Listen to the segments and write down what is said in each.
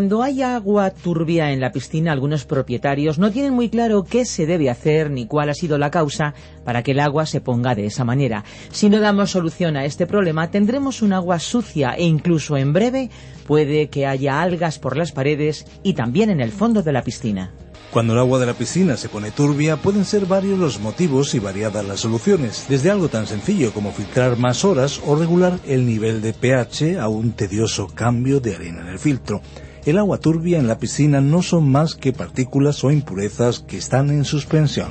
Cuando hay agua turbia en la piscina, algunos propietarios no tienen muy claro qué se debe hacer ni cuál ha sido la causa para que el agua se ponga de esa manera. Si no damos solución a este problema, tendremos un agua sucia e incluso en breve puede que haya algas por las paredes y también en el fondo de la piscina. Cuando el agua de la piscina se pone turbia, pueden ser varios los motivos y variadas las soluciones, desde algo tan sencillo como filtrar más horas o regular el nivel de pH a un tedioso cambio de arena en el filtro el agua turbia en la piscina no son más que partículas o impurezas que están en suspensión.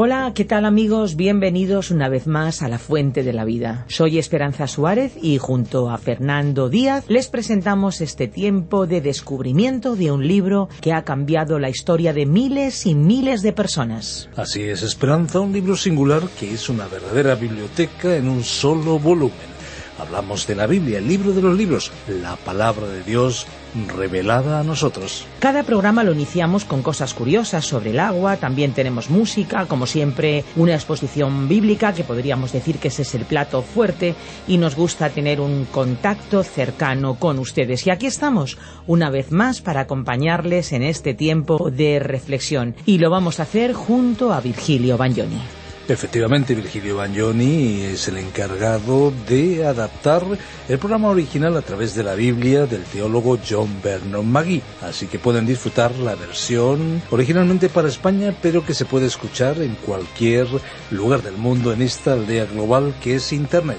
Hola, ¿qué tal amigos? Bienvenidos una vez más a La Fuente de la Vida. Soy Esperanza Suárez y junto a Fernando Díaz les presentamos este tiempo de descubrimiento de un libro que ha cambiado la historia de miles y miles de personas. Así es, Esperanza, un libro singular que es una verdadera biblioteca en un solo volumen. Hablamos de la Biblia, el libro de los libros, la palabra de Dios revelada a nosotros. Cada programa lo iniciamos con cosas curiosas sobre el agua, también tenemos música, como siempre una exposición bíblica, que podríamos decir que ese es el plato fuerte, y nos gusta tener un contacto cercano con ustedes. Y aquí estamos, una vez más, para acompañarles en este tiempo de reflexión, y lo vamos a hacer junto a Virgilio Bagnoni. Efectivamente, Virgilio Bagnoni es el encargado de adaptar el programa original a través de la Biblia del teólogo John Vernon Magui. Así que pueden disfrutar la versión originalmente para España, pero que se puede escuchar en cualquier lugar del mundo en esta aldea global que es Internet.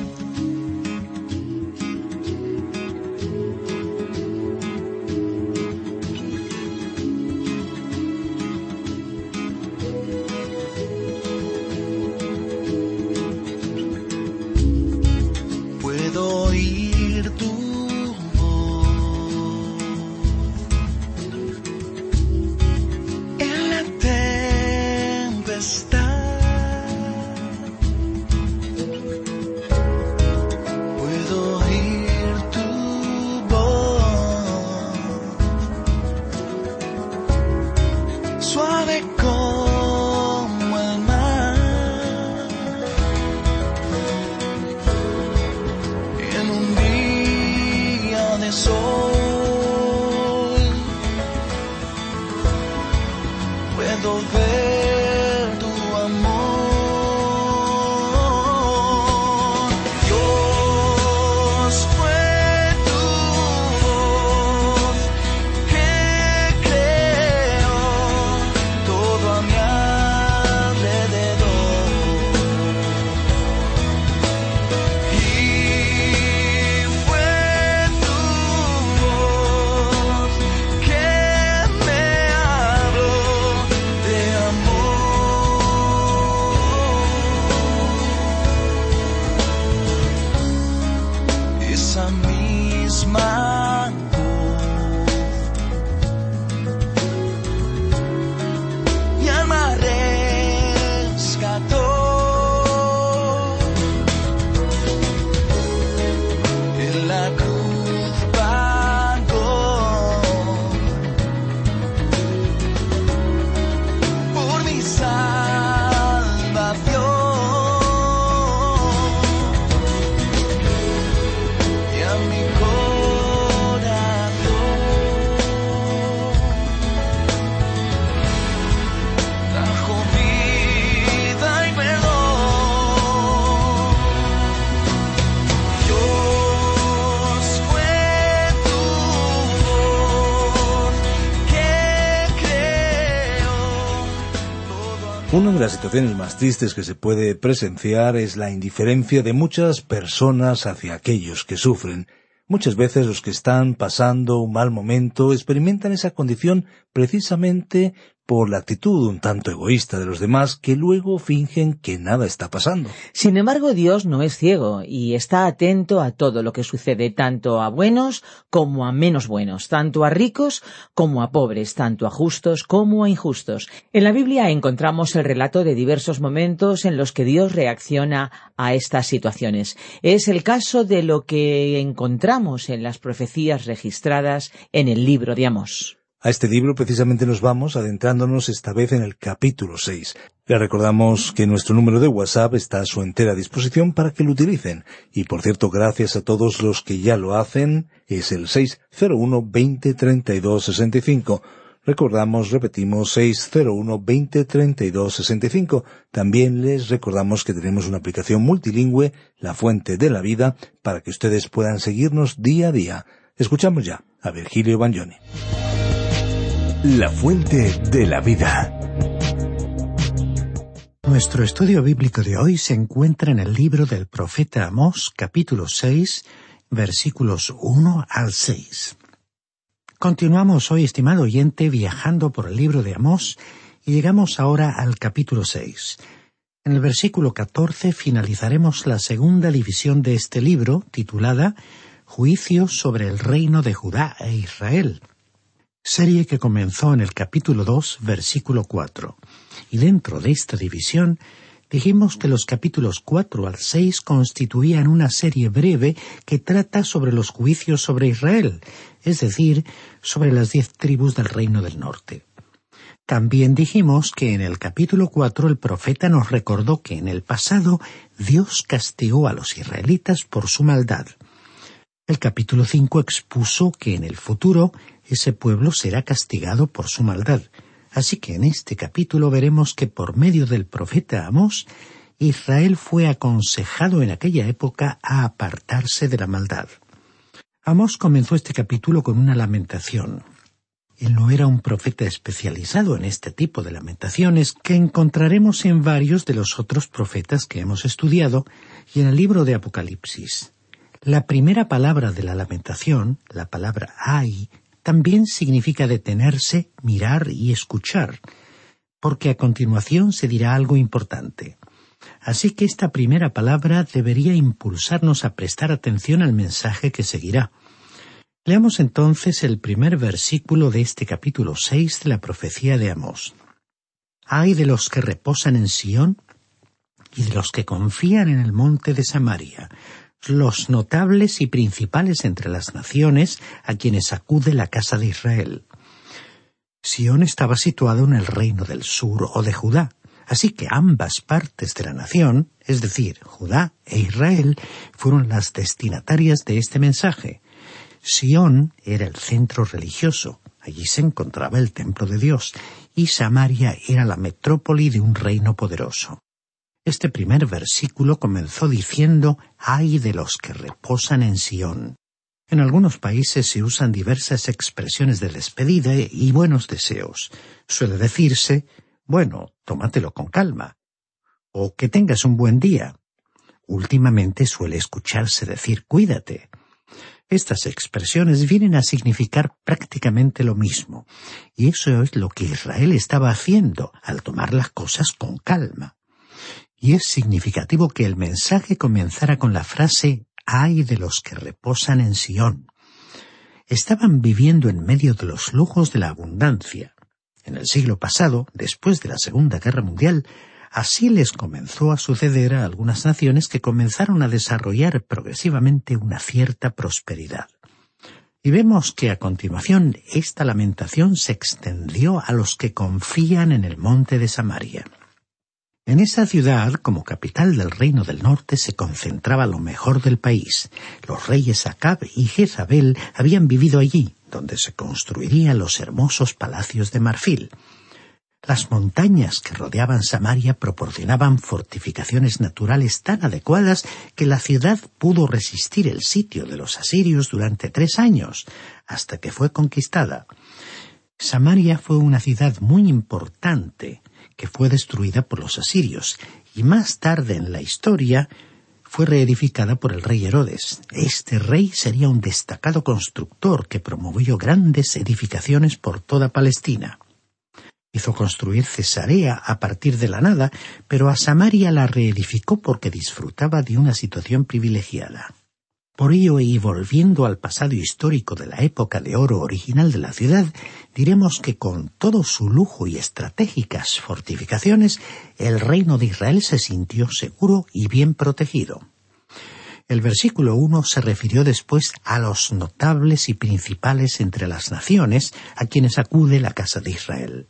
Una de las situaciones más tristes que se puede presenciar es la indiferencia de muchas personas hacia aquellos que sufren. Muchas veces los que están pasando un mal momento experimentan esa condición precisamente por la actitud un tanto egoísta de los demás que luego fingen que nada está pasando. Sin embargo, Dios no es ciego y está atento a todo lo que sucede, tanto a buenos como a menos buenos, tanto a ricos como a pobres, tanto a justos como a injustos. En la Biblia encontramos el relato de diversos momentos en los que Dios reacciona a estas situaciones. Es el caso de lo que encontramos en las profecías registradas en el libro de Amós. A este libro precisamente nos vamos adentrándonos esta vez en el capítulo 6. Le recordamos que nuestro número de WhatsApp está a su entera disposición para que lo utilicen. Y por cierto, gracias a todos los que ya lo hacen, es el 601 20 32 65. Recordamos, repetimos, 601 20 32 65. También les recordamos que tenemos una aplicación multilingüe, La Fuente de la Vida, para que ustedes puedan seguirnos día a día. Escuchamos ya a Virgilio Bagnoni. La fuente de la vida. Nuestro estudio bíblico de hoy se encuentra en el libro del profeta Amós, capítulo 6, versículos 1 al 6. Continuamos hoy, estimado oyente, viajando por el libro de Amós y llegamos ahora al capítulo 6. En el versículo 14 finalizaremos la segunda división de este libro, titulada Juicios sobre el reino de Judá e Israel serie que comenzó en el capítulo 2, versículo 4. Y dentro de esta división dijimos que los capítulos 4 al 6 constituían una serie breve que trata sobre los juicios sobre Israel, es decir, sobre las diez tribus del reino del norte. También dijimos que en el capítulo 4 el profeta nos recordó que en el pasado Dios castigó a los israelitas por su maldad. El capítulo 5 expuso que en el futuro ese pueblo será castigado por su maldad. Así que en este capítulo veremos que por medio del profeta Amós, Israel fue aconsejado en aquella época a apartarse de la maldad. Amós comenzó este capítulo con una lamentación. Él no era un profeta especializado en este tipo de lamentaciones que encontraremos en varios de los otros profetas que hemos estudiado y en el libro de Apocalipsis. La primera palabra de la lamentación, la palabra ay, también significa detenerse, mirar y escuchar, porque a continuación se dirá algo importante. Así que esta primera palabra debería impulsarnos a prestar atención al mensaje que seguirá. Leamos entonces el primer versículo de este capítulo seis de la profecía de Amós. Hay de los que reposan en Sión y de los que confían en el monte de Samaria, los notables y principales entre las naciones a quienes acude la casa de Israel. Sión estaba situado en el reino del sur o de Judá, así que ambas partes de la nación, es decir, Judá e Israel, fueron las destinatarias de este mensaje. Sión era el centro religioso, allí se encontraba el templo de Dios, y Samaria era la metrópoli de un reino poderoso. Este primer versículo comenzó diciendo ay de los que reposan en Sión. En algunos países se usan diversas expresiones de despedida y buenos deseos. Suele decirse bueno, tómatelo con calma. O que tengas un buen día. Últimamente suele escucharse decir cuídate. Estas expresiones vienen a significar prácticamente lo mismo, y eso es lo que Israel estaba haciendo al tomar las cosas con calma y es significativo que el mensaje comenzara con la frase ay de los que reposan en Sión. Estaban viviendo en medio de los lujos de la abundancia. En el siglo pasado, después de la Segunda Guerra Mundial, así les comenzó a suceder a algunas naciones que comenzaron a desarrollar progresivamente una cierta prosperidad. Y vemos que a continuación esta lamentación se extendió a los que confían en el monte de Samaria. En esa ciudad, como capital del reino del norte, se concentraba lo mejor del país. Los reyes Acab y Jezabel habían vivido allí, donde se construirían los hermosos palacios de marfil. Las montañas que rodeaban Samaria proporcionaban fortificaciones naturales tan adecuadas que la ciudad pudo resistir el sitio de los asirios durante tres años, hasta que fue conquistada. Samaria fue una ciudad muy importante, que fue destruida por los asirios, y más tarde en la historia fue reedificada por el rey Herodes. Este rey sería un destacado constructor que promovió grandes edificaciones por toda Palestina. Hizo construir Cesarea a partir de la nada, pero a Samaria la reedificó porque disfrutaba de una situación privilegiada. Por ello, y volviendo al pasado histórico de la época de oro original de la ciudad, diremos que con todo su lujo y estratégicas fortificaciones, el reino de Israel se sintió seguro y bien protegido. El versículo 1 se refirió después a los notables y principales entre las naciones a quienes acude la casa de Israel.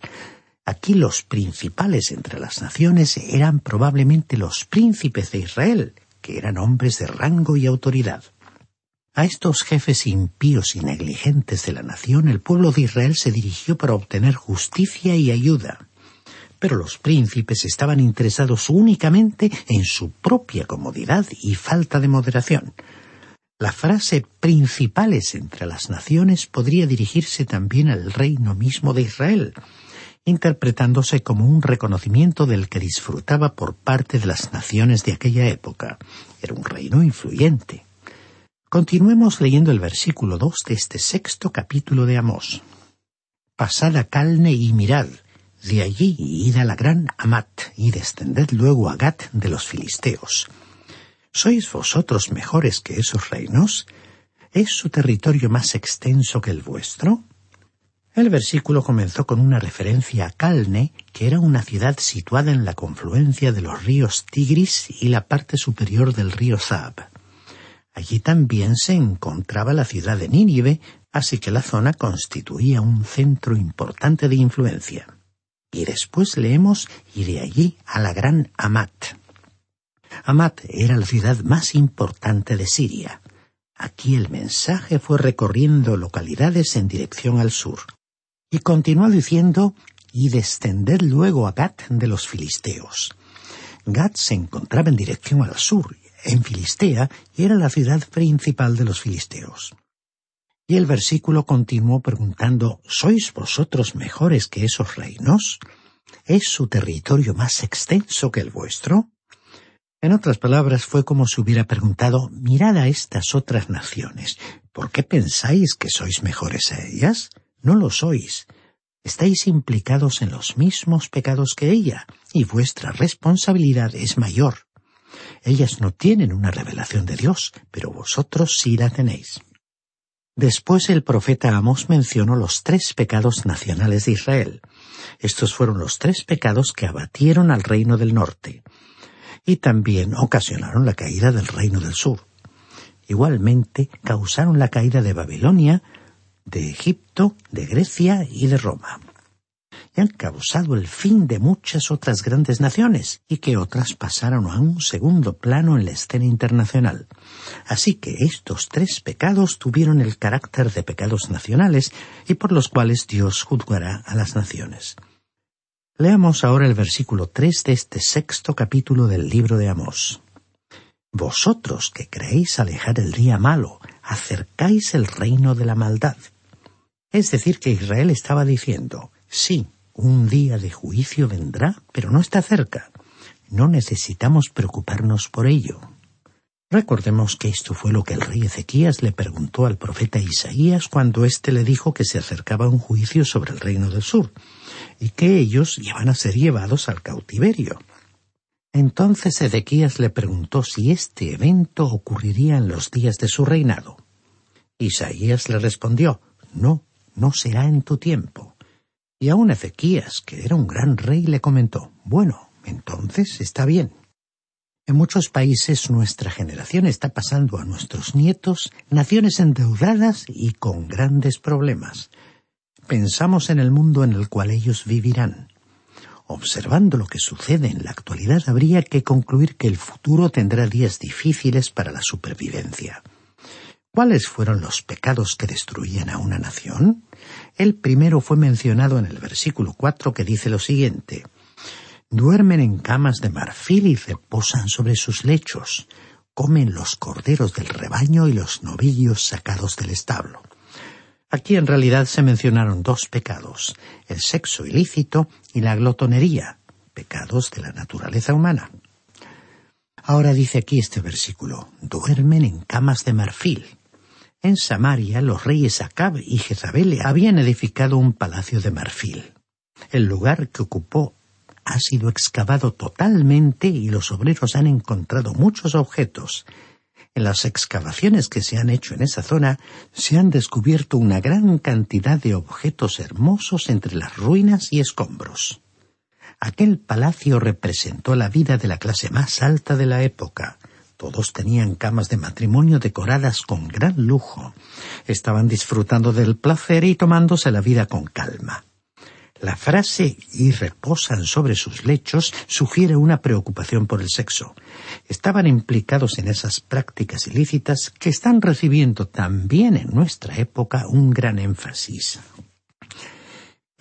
Aquí los principales entre las naciones eran probablemente los príncipes de Israel, que eran hombres de rango y autoridad. A estos jefes impíos y negligentes de la nación el pueblo de Israel se dirigió para obtener justicia y ayuda. Pero los príncipes estaban interesados únicamente en su propia comodidad y falta de moderación. La frase principales entre las naciones podría dirigirse también al reino mismo de Israel, interpretándose como un reconocimiento del que disfrutaba por parte de las naciones de aquella época. Era un reino influyente. Continuemos leyendo el versículo 2 de este sexto capítulo de Amós. Pasad a Calne y mirad, de allí id a la gran Amat, y descended luego a Gat de los filisteos. ¿Sois vosotros mejores que esos reinos? ¿Es su territorio más extenso que el vuestro? El versículo comenzó con una referencia a Calne, que era una ciudad situada en la confluencia de los ríos Tigris y la parte superior del río Zab. Allí también se encontraba la ciudad de Nínive, así que la zona constituía un centro importante de influencia. Y después leemos y de allí a la gran Amat. Amat era la ciudad más importante de Siria. Aquí el mensaje fue recorriendo localidades en dirección al sur. Y continuó diciendo, y descended luego a Gat de los filisteos. Gat se encontraba en dirección al sur, en Filistea, y era la ciudad principal de los filisteos. Y el versículo continuó preguntando, ¿Sois vosotros mejores que esos reinos? ¿Es su territorio más extenso que el vuestro? En otras palabras, fue como si hubiera preguntado, mirad a estas otras naciones, ¿por qué pensáis que sois mejores a ellas? No lo sois. Estáis implicados en los mismos pecados que ella, y vuestra responsabilidad es mayor. Ellas no tienen una revelación de Dios, pero vosotros sí la tenéis. Después el profeta Amos mencionó los tres pecados nacionales de Israel. Estos fueron los tres pecados que abatieron al reino del norte, y también ocasionaron la caída del reino del sur. Igualmente causaron la caída de Babilonia, de Egipto, de Grecia y de Roma. Y han causado el fin de muchas otras grandes naciones y que otras pasaron a un segundo plano en la escena internacional. Así que estos tres pecados tuvieron el carácter de pecados nacionales y por los cuales Dios juzgará a las naciones. Leamos ahora el versículo tres de este sexto capítulo del libro de Amós. Vosotros que creéis alejar el día malo, acercáis el reino de la maldad. Es decir, que Israel estaba diciendo, sí, un día de juicio vendrá, pero no está cerca. No necesitamos preocuparnos por ello. Recordemos que esto fue lo que el rey Ezequías le preguntó al profeta Isaías cuando éste le dijo que se acercaba un juicio sobre el reino del sur, y que ellos iban a ser llevados al cautiverio. Entonces Ezequías le preguntó si este evento ocurriría en los días de su reinado. Isaías le respondió, No, no será en tu tiempo. Y aun Ezequías, que era un gran rey, le comentó, Bueno, entonces está bien. En muchos países nuestra generación está pasando a nuestros nietos naciones endeudadas y con grandes problemas. Pensamos en el mundo en el cual ellos vivirán. Observando lo que sucede en la actualidad, habría que concluir que el futuro tendrá días difíciles para la supervivencia. ¿Cuáles fueron los pecados que destruían a una nación? El primero fue mencionado en el versículo cuatro que dice lo siguiente Duermen en camas de marfil y reposan sobre sus lechos, comen los corderos del rebaño y los novillos sacados del establo. Aquí en realidad se mencionaron dos pecados, el sexo ilícito y la glotonería, pecados de la naturaleza humana. Ahora dice aquí este versículo, duermen en camas de marfil. En Samaria los reyes Acab y Jezabel habían edificado un palacio de marfil. El lugar que ocupó ha sido excavado totalmente y los obreros han encontrado muchos objetos. En las excavaciones que se han hecho en esa zona se han descubierto una gran cantidad de objetos hermosos entre las ruinas y escombros. Aquel palacio representó la vida de la clase más alta de la época. Todos tenían camas de matrimonio decoradas con gran lujo. Estaban disfrutando del placer y tomándose la vida con calma. La frase y reposan sobre sus lechos sugiere una preocupación por el sexo. Estaban implicados en esas prácticas ilícitas que están recibiendo también en nuestra época un gran énfasis.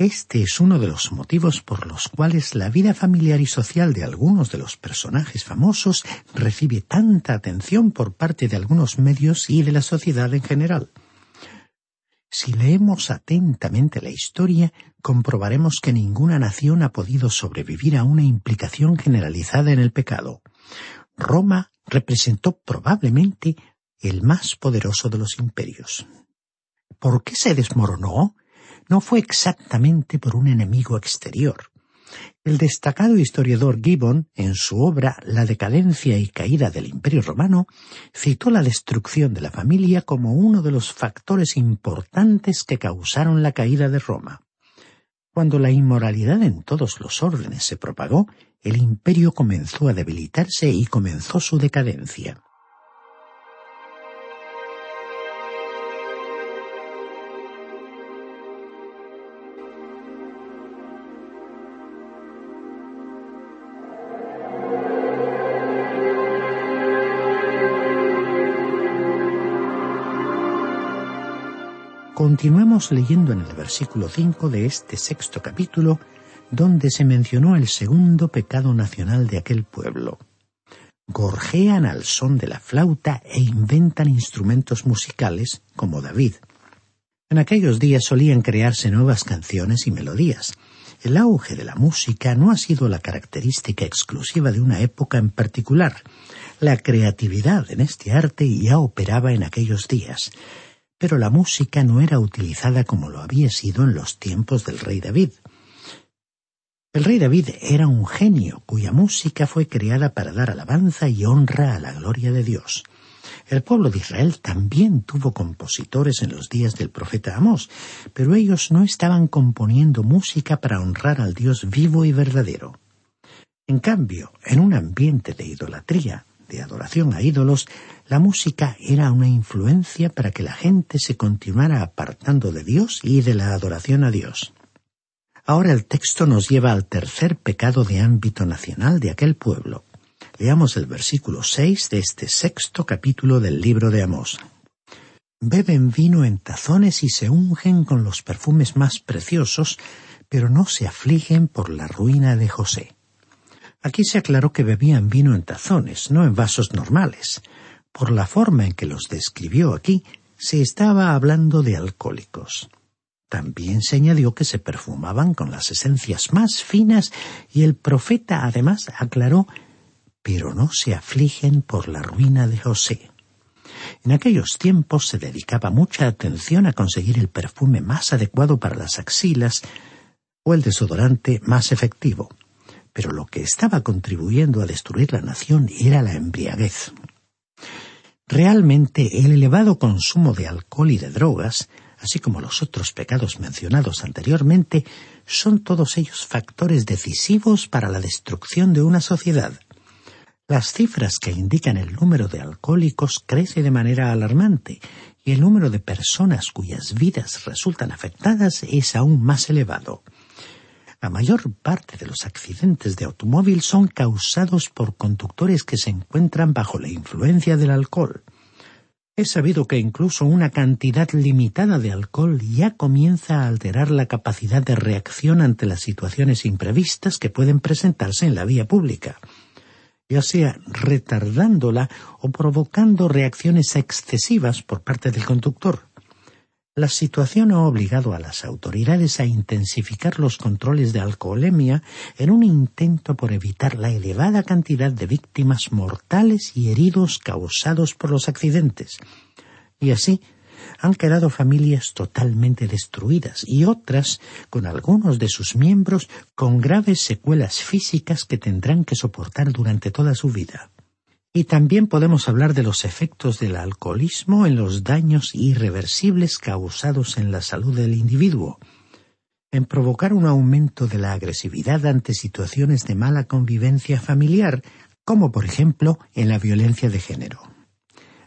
Este es uno de los motivos por los cuales la vida familiar y social de algunos de los personajes famosos recibe tanta atención por parte de algunos medios y de la sociedad en general. Si leemos atentamente la historia, comprobaremos que ninguna nación ha podido sobrevivir a una implicación generalizada en el pecado. Roma representó probablemente el más poderoso de los imperios. ¿Por qué se desmoronó? No fue exactamente por un enemigo exterior. El destacado historiador Gibbon, en su obra La decadencia y caída del Imperio romano, citó la destrucción de la familia como uno de los factores importantes que causaron la caída de Roma. Cuando la inmoralidad en todos los órdenes se propagó, el imperio comenzó a debilitarse y comenzó su decadencia. Continuamos leyendo en el versículo 5 de este sexto capítulo, donde se mencionó el segundo pecado nacional de aquel pueblo. Gorjean al son de la flauta e inventan instrumentos musicales, como David. En aquellos días solían crearse nuevas canciones y melodías. El auge de la música no ha sido la característica exclusiva de una época en particular. La creatividad en este arte ya operaba en aquellos días pero la música no era utilizada como lo había sido en los tiempos del rey David. El rey David era un genio cuya música fue creada para dar alabanza y honra a la gloria de Dios. El pueblo de Israel también tuvo compositores en los días del profeta Amós, pero ellos no estaban componiendo música para honrar al Dios vivo y verdadero. En cambio, en un ambiente de idolatría, de adoración a ídolos, la música era una influencia para que la gente se continuara apartando de Dios y de la adoración a Dios. Ahora el texto nos lleva al tercer pecado de ámbito nacional de aquel pueblo. Leamos el versículo seis de este sexto capítulo del libro de Amós. Beben vino en tazones y se ungen con los perfumes más preciosos, pero no se afligen por la ruina de José. Aquí se aclaró que bebían vino en tazones, no en vasos normales. Por la forma en que los describió aquí, se estaba hablando de alcohólicos. También se añadió que se perfumaban con las esencias más finas y el profeta además aclaró pero no se afligen por la ruina de José. En aquellos tiempos se dedicaba mucha atención a conseguir el perfume más adecuado para las axilas o el desodorante más efectivo pero lo que estaba contribuyendo a destruir la nación era la embriaguez. Realmente el elevado consumo de alcohol y de drogas, así como los otros pecados mencionados anteriormente, son todos ellos factores decisivos para la destrucción de una sociedad. Las cifras que indican el número de alcohólicos crece de manera alarmante y el número de personas cuyas vidas resultan afectadas es aún más elevado. La mayor parte de los accidentes de automóvil son causados por conductores que se encuentran bajo la influencia del alcohol. Es sabido que incluso una cantidad limitada de alcohol ya comienza a alterar la capacidad de reacción ante las situaciones imprevistas que pueden presentarse en la vía pública, ya sea retardándola o provocando reacciones excesivas por parte del conductor. La situación ha obligado a las autoridades a intensificar los controles de alcoholemia en un intento por evitar la elevada cantidad de víctimas mortales y heridos causados por los accidentes. Y así, han quedado familias totalmente destruidas y otras con algunos de sus miembros con graves secuelas físicas que tendrán que soportar durante toda su vida. Y también podemos hablar de los efectos del alcoholismo en los daños irreversibles causados en la salud del individuo, en provocar un aumento de la agresividad ante situaciones de mala convivencia familiar, como por ejemplo en la violencia de género.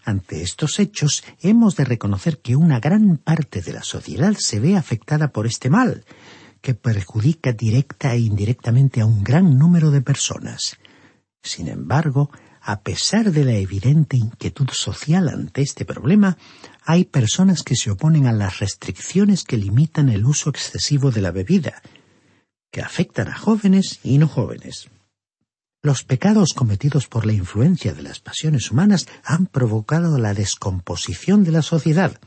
Ante estos hechos hemos de reconocer que una gran parte de la sociedad se ve afectada por este mal, que perjudica directa e indirectamente a un gran número de personas. Sin embargo, a pesar de la evidente inquietud social ante este problema, hay personas que se oponen a las restricciones que limitan el uso excesivo de la bebida, que afectan a jóvenes y no jóvenes. Los pecados cometidos por la influencia de las pasiones humanas han provocado la descomposición de la sociedad,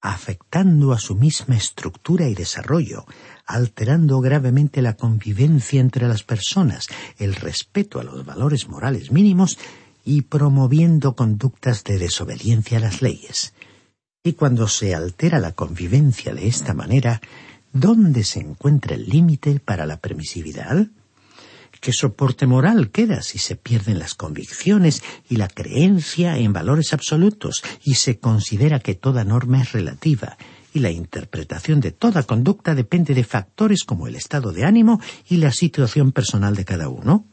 afectando a su misma estructura y desarrollo, alterando gravemente la convivencia entre las personas, el respeto a los valores morales mínimos y promoviendo conductas de desobediencia a las leyes. Y cuando se altera la convivencia de esta manera, ¿dónde se encuentra el límite para la permisividad? ¿Qué soporte moral queda si se pierden las convicciones y la creencia en valores absolutos y se considera que toda norma es relativa y la interpretación de toda conducta depende de factores como el estado de ánimo y la situación personal de cada uno?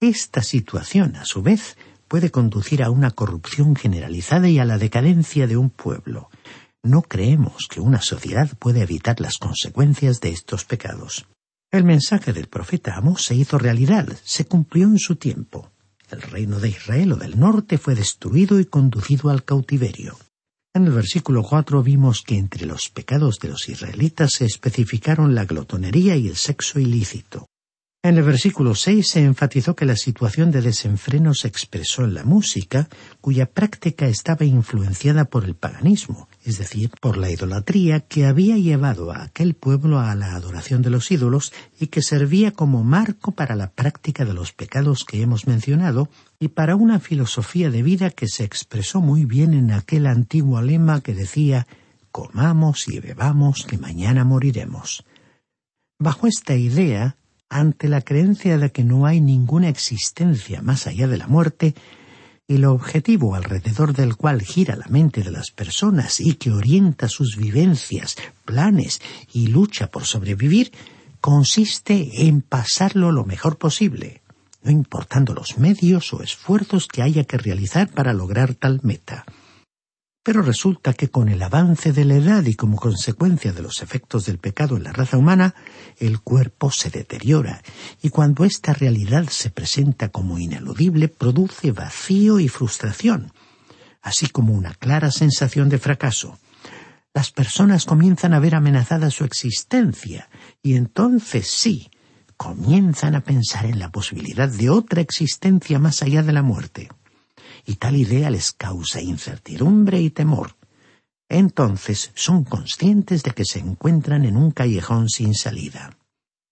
Esta situación, a su vez, puede conducir a una corrupción generalizada y a la decadencia de un pueblo. No creemos que una sociedad pueda evitar las consecuencias de estos pecados. El mensaje del profeta Amós se hizo realidad, se cumplió en su tiempo. El reino de Israel o del norte fue destruido y conducido al cautiverio. En el versículo cuatro vimos que entre los pecados de los israelitas se especificaron la glotonería y el sexo ilícito. En el versículo 6 se enfatizó que la situación de desenfreno se expresó en la música, cuya práctica estaba influenciada por el paganismo, es decir, por la idolatría que había llevado a aquel pueblo a la adoración de los ídolos y que servía como marco para la práctica de los pecados que hemos mencionado y para una filosofía de vida que se expresó muy bien en aquel antiguo lema que decía comamos y bebamos que mañana moriremos. Bajo esta idea, ante la creencia de que no hay ninguna existencia más allá de la muerte, el objetivo alrededor del cual gira la mente de las personas y que orienta sus vivencias, planes y lucha por sobrevivir, consiste en pasarlo lo mejor posible, no importando los medios o esfuerzos que haya que realizar para lograr tal meta. Pero resulta que con el avance de la edad y como consecuencia de los efectos del pecado en la raza humana, el cuerpo se deteriora y cuando esta realidad se presenta como ineludible produce vacío y frustración, así como una clara sensación de fracaso. Las personas comienzan a ver amenazada su existencia y entonces sí, comienzan a pensar en la posibilidad de otra existencia más allá de la muerte y tal idea les causa incertidumbre y temor. Entonces son conscientes de que se encuentran en un callejón sin salida.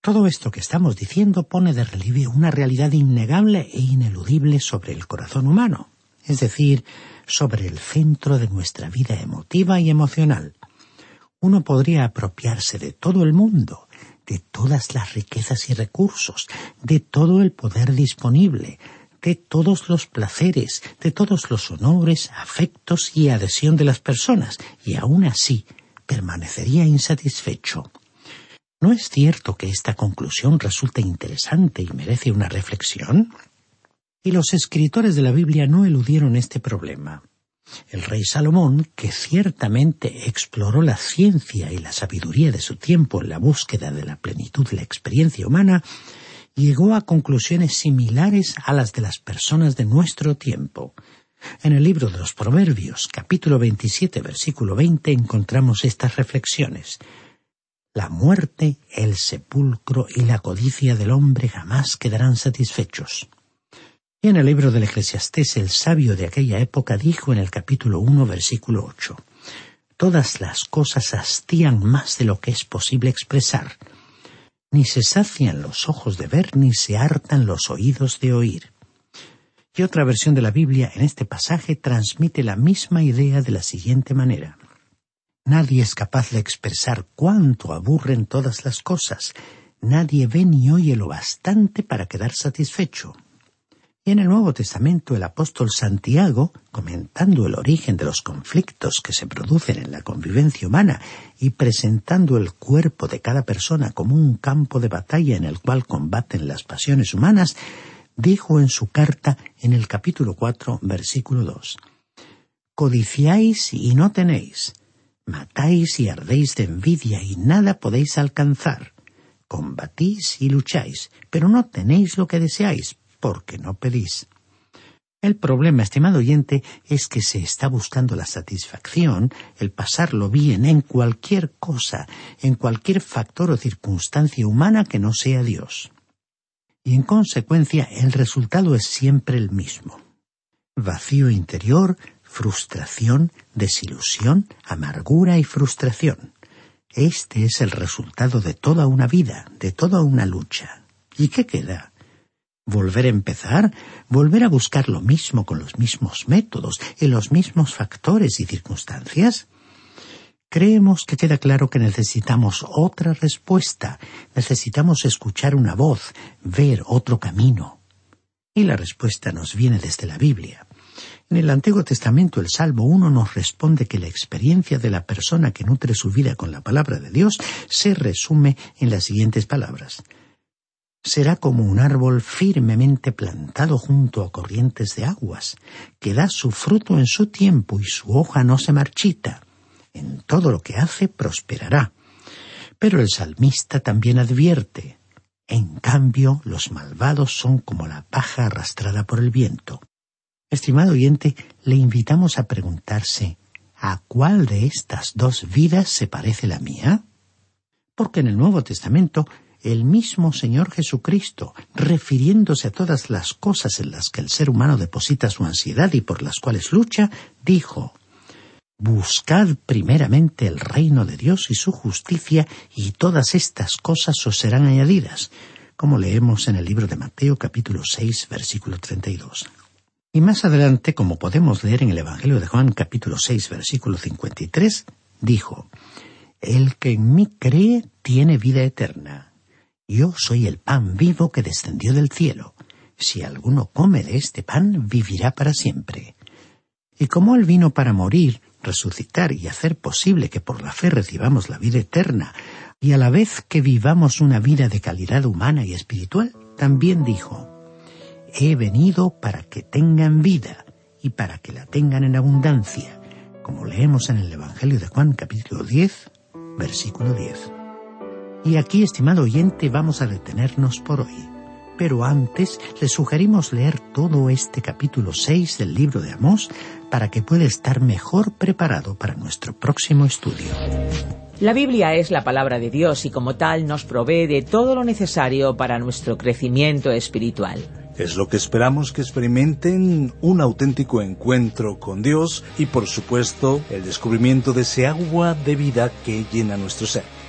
Todo esto que estamos diciendo pone de relieve una realidad innegable e ineludible sobre el corazón humano, es decir, sobre el centro de nuestra vida emotiva y emocional. Uno podría apropiarse de todo el mundo, de todas las riquezas y recursos, de todo el poder disponible, de todos los placeres, de todos los honores, afectos y adhesión de las personas, y aún así permanecería insatisfecho. ¿No es cierto que esta conclusión resulta interesante y merece una reflexión? Y los escritores de la Biblia no eludieron este problema. El rey Salomón, que ciertamente exploró la ciencia y la sabiduría de su tiempo en la búsqueda de la plenitud de la experiencia humana, llegó a conclusiones similares a las de las personas de nuestro tiempo. En el libro de los Proverbios, capítulo 27, versículo 20, encontramos estas reflexiones. La muerte, el sepulcro y la codicia del hombre jamás quedarán satisfechos. Y en el libro del Eclesiastés, el sabio de aquella época dijo en el capítulo 1, versículo 8, todas las cosas hastían más de lo que es posible expresar. Ni se sacian los ojos de ver, ni se hartan los oídos de oír. Y otra versión de la Biblia en este pasaje transmite la misma idea de la siguiente manera. Nadie es capaz de expresar cuánto aburren todas las cosas. Nadie ve ni oye lo bastante para quedar satisfecho. Y en el Nuevo Testamento el apóstol Santiago, comentando el origen de los conflictos que se producen en la convivencia humana y presentando el cuerpo de cada persona como un campo de batalla en el cual combaten las pasiones humanas, dijo en su carta en el capítulo cuatro, versículo dos Codiciáis y no tenéis, matáis y ardéis de envidia y nada podéis alcanzar. Combatís y lucháis, pero no tenéis lo que deseáis, porque no pedís. El problema, estimado oyente, es que se está buscando la satisfacción, el pasarlo bien en cualquier cosa, en cualquier factor o circunstancia humana que no sea Dios. Y en consecuencia el resultado es siempre el mismo. Vacío interior, frustración, desilusión, amargura y frustración. Este es el resultado de toda una vida, de toda una lucha. ¿Y qué queda? Volver a empezar, volver a buscar lo mismo con los mismos métodos, en los mismos factores y circunstancias? Creemos que queda claro que necesitamos otra respuesta, necesitamos escuchar una voz, ver otro camino. Y la respuesta nos viene desde la Biblia. En el Antiguo Testamento el Salmo 1 nos responde que la experiencia de la persona que nutre su vida con la palabra de Dios se resume en las siguientes palabras será como un árbol firmemente plantado junto a corrientes de aguas, que da su fruto en su tiempo y su hoja no se marchita. En todo lo que hace prosperará. Pero el salmista también advierte, en cambio los malvados son como la paja arrastrada por el viento. Estimado oyente, le invitamos a preguntarse, ¿a cuál de estas dos vidas se parece la mía? Porque en el Nuevo Testamento el mismo Señor Jesucristo, refiriéndose a todas las cosas en las que el ser humano deposita su ansiedad y por las cuales lucha, dijo Buscad primeramente el reino de Dios y su justicia, y todas estas cosas os serán añadidas, como leemos en el libro de Mateo capítulo 6 versículo 32. Y más adelante, como podemos leer en el Evangelio de Juan capítulo 6 versículo 53, dijo, El que en mí cree tiene vida eterna. Yo soy el pan vivo que descendió del cielo. Si alguno come de este pan, vivirá para siempre. Y como Él vino para morir, resucitar y hacer posible que por la fe recibamos la vida eterna, y a la vez que vivamos una vida de calidad humana y espiritual, también dijo, He venido para que tengan vida y para que la tengan en abundancia, como leemos en el Evangelio de Juan capítulo 10, versículo 10. Y aquí, estimado oyente, vamos a detenernos por hoy. Pero antes le sugerimos leer todo este capítulo 6 del libro de Amós para que pueda estar mejor preparado para nuestro próximo estudio. La Biblia es la palabra de Dios y como tal nos provee de todo lo necesario para nuestro crecimiento espiritual. Es lo que esperamos que experimenten un auténtico encuentro con Dios y por supuesto el descubrimiento de ese agua de vida que llena nuestro ser.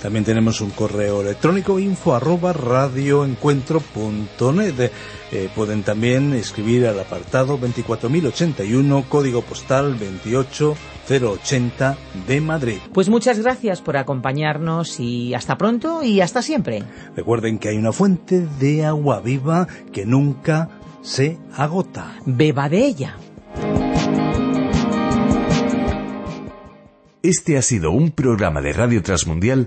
También tenemos un correo electrónico info arroba radioencuentro.net. Eh, pueden también escribir al apartado 24081, código postal 28080 de Madrid. Pues muchas gracias por acompañarnos y hasta pronto y hasta siempre. Recuerden que hay una fuente de agua viva que nunca se agota. Beba de ella. Este ha sido un programa de Radio Transmundial